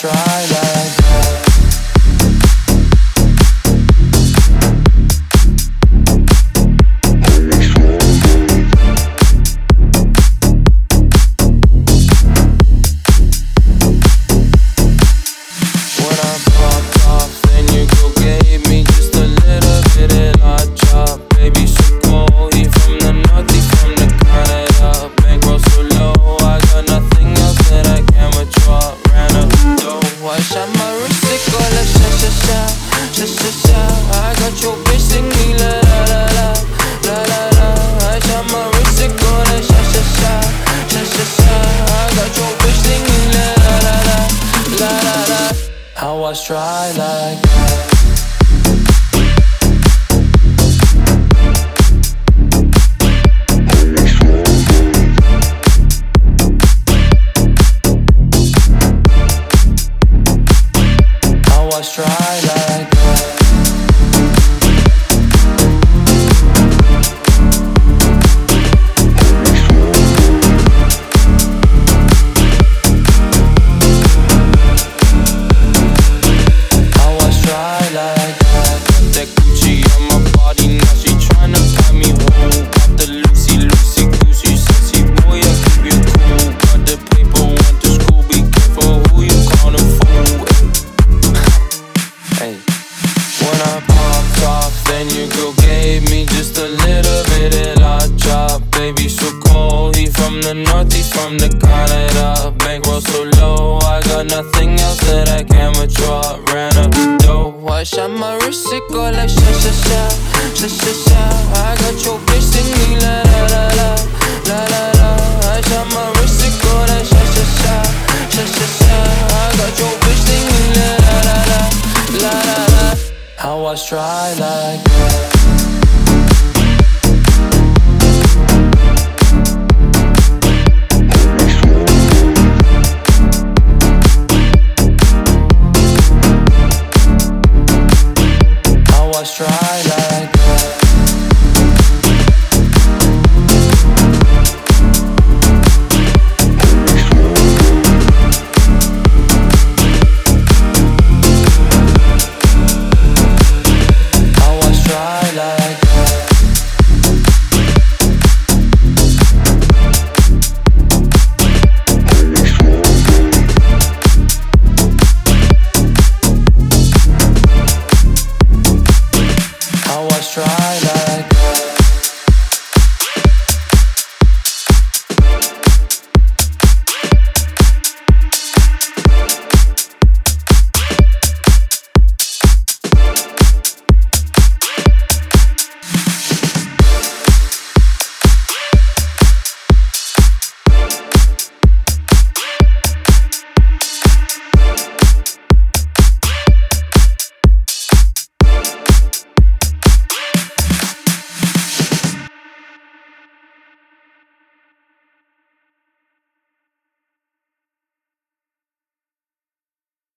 try like sha sha sha, sha sha sha. I got your bitch singing la la la la, la la sha sha sha, sha sha sha. I got your bitch singing la la la la, la la. I try like that. Was try I can. Ran up the dough, I shot my wrist, it go like sha sha sha, sha sha sha. I got your bitch singing la la la la, la la la. I shot my wrist, it go like sha sha sha, sha sha sha. I got your bitch singing la la la la, la la la. I was try like that.